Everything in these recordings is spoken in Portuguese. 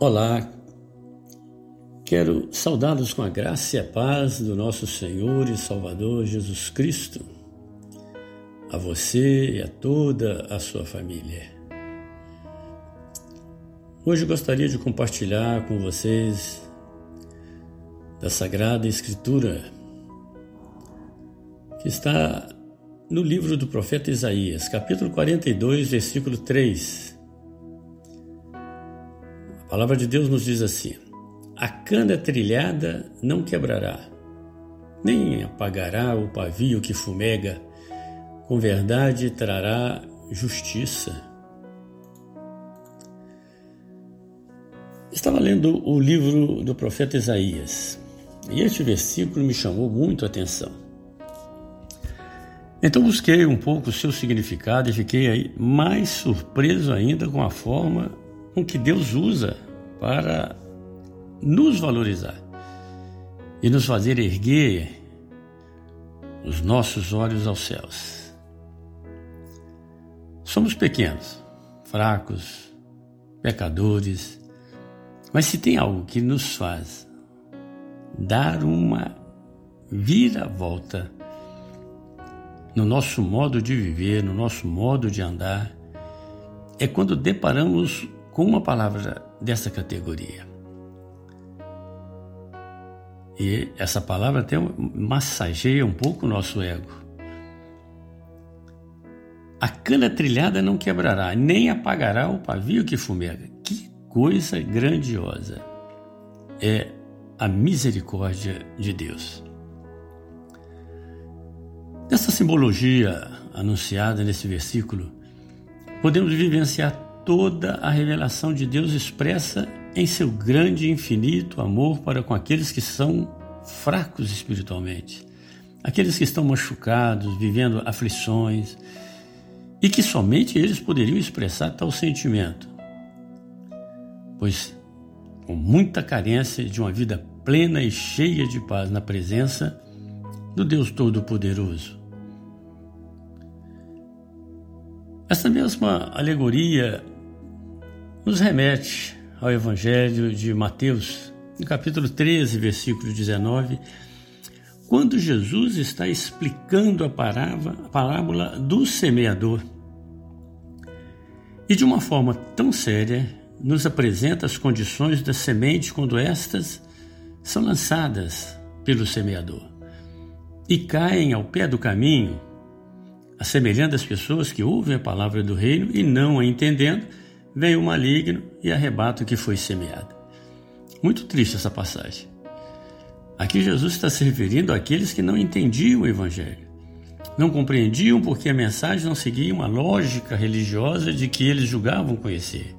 Olá, quero saudá-los com a graça e a paz do nosso Senhor e Salvador Jesus Cristo, a você e a toda a sua família. Hoje gostaria de compartilhar com vocês da Sagrada Escritura, que está no livro do profeta Isaías, capítulo 42, versículo 3 a palavra de Deus nos diz assim: A cana trilhada não quebrará, nem apagará o pavio que fumega, com verdade trará justiça. Estava lendo o livro do profeta Isaías e este versículo me chamou muito a atenção. Então busquei um pouco o seu significado e fiquei mais surpreso ainda com a forma com que Deus usa para nos valorizar e nos fazer erguer os nossos olhos aos céus. Somos pequenos, fracos, pecadores, mas se tem algo que nos faz dar uma vira-volta no nosso modo de viver, no nosso modo de andar, é quando deparamos com uma palavra dessa categoria. E essa palavra até massageia um pouco o nosso ego. A cana trilhada não quebrará, nem apagará o pavio que fumega. Que coisa grandiosa é a misericórdia de Deus. Dessa simbologia anunciada nesse versículo, podemos vivenciar toda a revelação de Deus expressa em seu grande e infinito amor para com aqueles que são fracos espiritualmente, aqueles que estão machucados, vivendo aflições, e que somente eles poderiam expressar tal sentimento, pois com muita carência de uma vida plena e cheia de paz na presença do Deus Todo-Poderoso. Essa mesma alegoria nos remete ao Evangelho de Mateus, no capítulo 13, versículo 19, quando Jesus está explicando a parábola do semeador. E de uma forma tão séria, nos apresenta as condições da semente quando estas são lançadas pelo semeador e caem ao pé do caminho, assemelhando as pessoas que ouvem a palavra do reino e não a entendendo, vem o maligno e arrebata o que foi semeado. Muito triste essa passagem. Aqui Jesus está se referindo àqueles que não entendiam o Evangelho. Não compreendiam porque a mensagem não seguia uma lógica religiosa de que eles julgavam conhecer.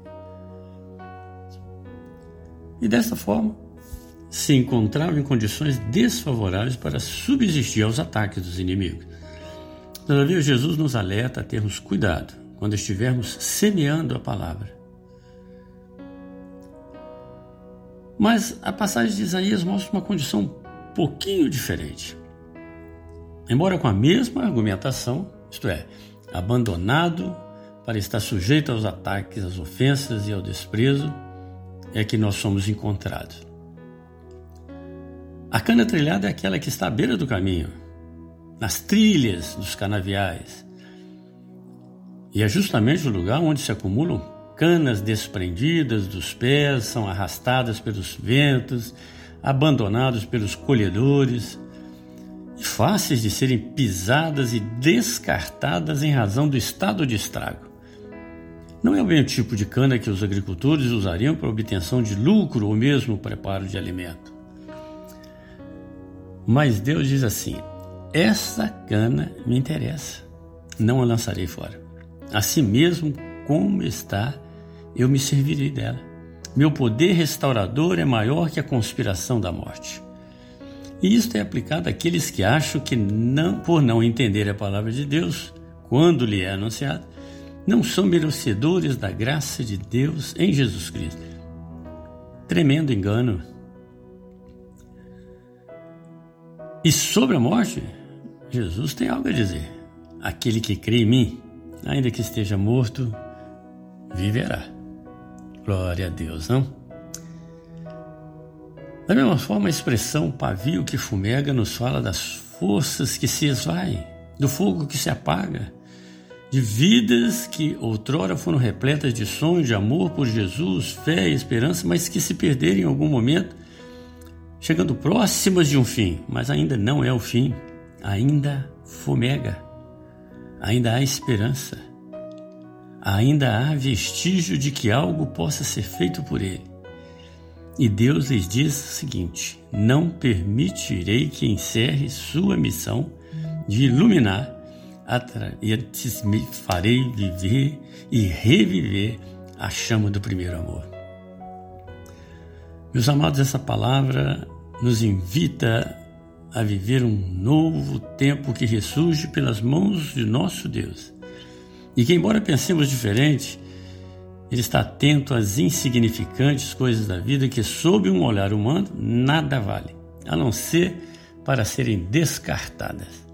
E desta forma, se encontravam em condições desfavoráveis para subsistir aos ataques dos inimigos. Todavia, Jesus nos alerta a termos cuidado quando estivermos semeando a palavra. Mas a passagem de Isaías mostra uma condição um pouquinho diferente. Embora com a mesma argumentação, isto é, abandonado para estar sujeito aos ataques, às ofensas e ao desprezo, é que nós somos encontrados. A cana trilhada é aquela que está à beira do caminho, nas trilhas dos canaviais, e é justamente o lugar onde se acumulam canas desprendidas dos pés, são arrastadas pelos ventos, abandonados pelos colhedores e fáceis de serem pisadas e descartadas em razão do estado de estrago. Não é o tipo de cana que os agricultores usariam para obtenção de lucro ou mesmo preparo de alimento. Mas Deus diz assim: essa cana me interessa, não a lançarei fora. Assim mesmo como está, eu me servirei dela. Meu poder restaurador é maior que a conspiração da morte. E isto é aplicado àqueles que acham que, não, por não entender a palavra de Deus, quando lhe é anunciada, não são merecedores da graça de Deus em Jesus Cristo. Tremendo engano. E sobre a morte, Jesus tem algo a dizer. Aquele que crê em mim, ainda que esteja morto, viverá. Glória a Deus, não? Da mesma forma, a expressão pavio que fumega nos fala das forças que se esvaem, do fogo que se apaga, de vidas que outrora foram repletas de sonhos, de amor por Jesus, fé e esperança, mas que se perderam em algum momento, chegando próximas de um fim, mas ainda não é o fim, ainda fumega, ainda há esperança, ainda há vestígio de que algo possa ser feito por ele. E Deus lhes diz o seguinte: Não permitirei que encerre sua missão de iluminar, antes me farei viver e reviver a chama do primeiro amor. Meus amados, essa palavra nos invita a viver um novo tempo que ressurge pelas mãos de nosso Deus. E que, embora pensemos diferente, Ele está atento às insignificantes coisas da vida que, sob um olhar humano, nada vale, a não ser para serem descartadas.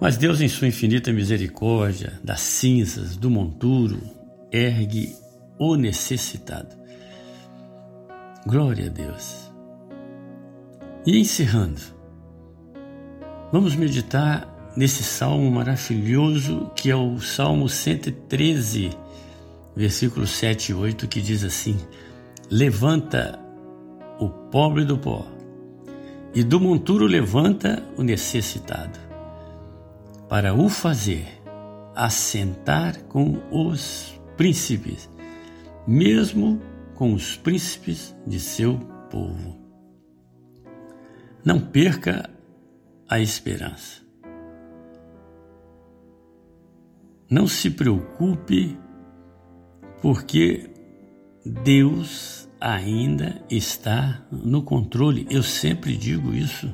Mas Deus, em sua infinita misericórdia, das cinzas, do monturo, ergue o necessitado. Glória a Deus. E encerrando, vamos meditar nesse salmo maravilhoso que é o Salmo 113, versículos 7 e 8, que diz assim: Levanta o pobre do pó, e do monturo levanta o necessitado, para o fazer assentar com os príncipes, mesmo com os príncipes de seu povo. Não perca a esperança. Não se preocupe, porque Deus ainda está no controle. Eu sempre digo isso.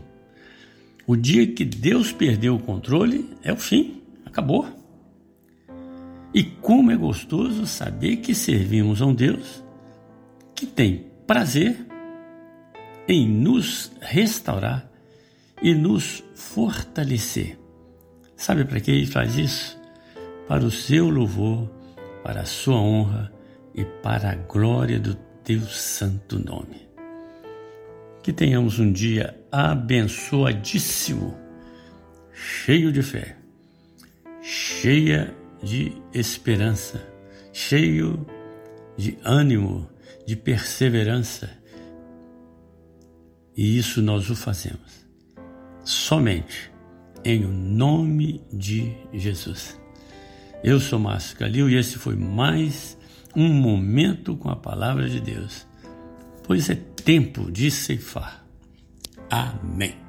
O dia que Deus perdeu o controle é o fim, acabou. E como é gostoso saber que servimos a um Deus que tem prazer em nos restaurar e nos fortalecer. Sabe para que ele faz isso? Para o seu louvor, para a sua honra e para a glória do teu santo nome. Que tenhamos um dia abençoadíssimo, cheio de fé, cheia de esperança, cheio de ânimo, de perseverança e isso nós o fazemos somente em nome de Jesus. Eu sou Márcio Calil e esse foi mais um momento com a palavra de Deus, pois é tempo de ceifar. Amém.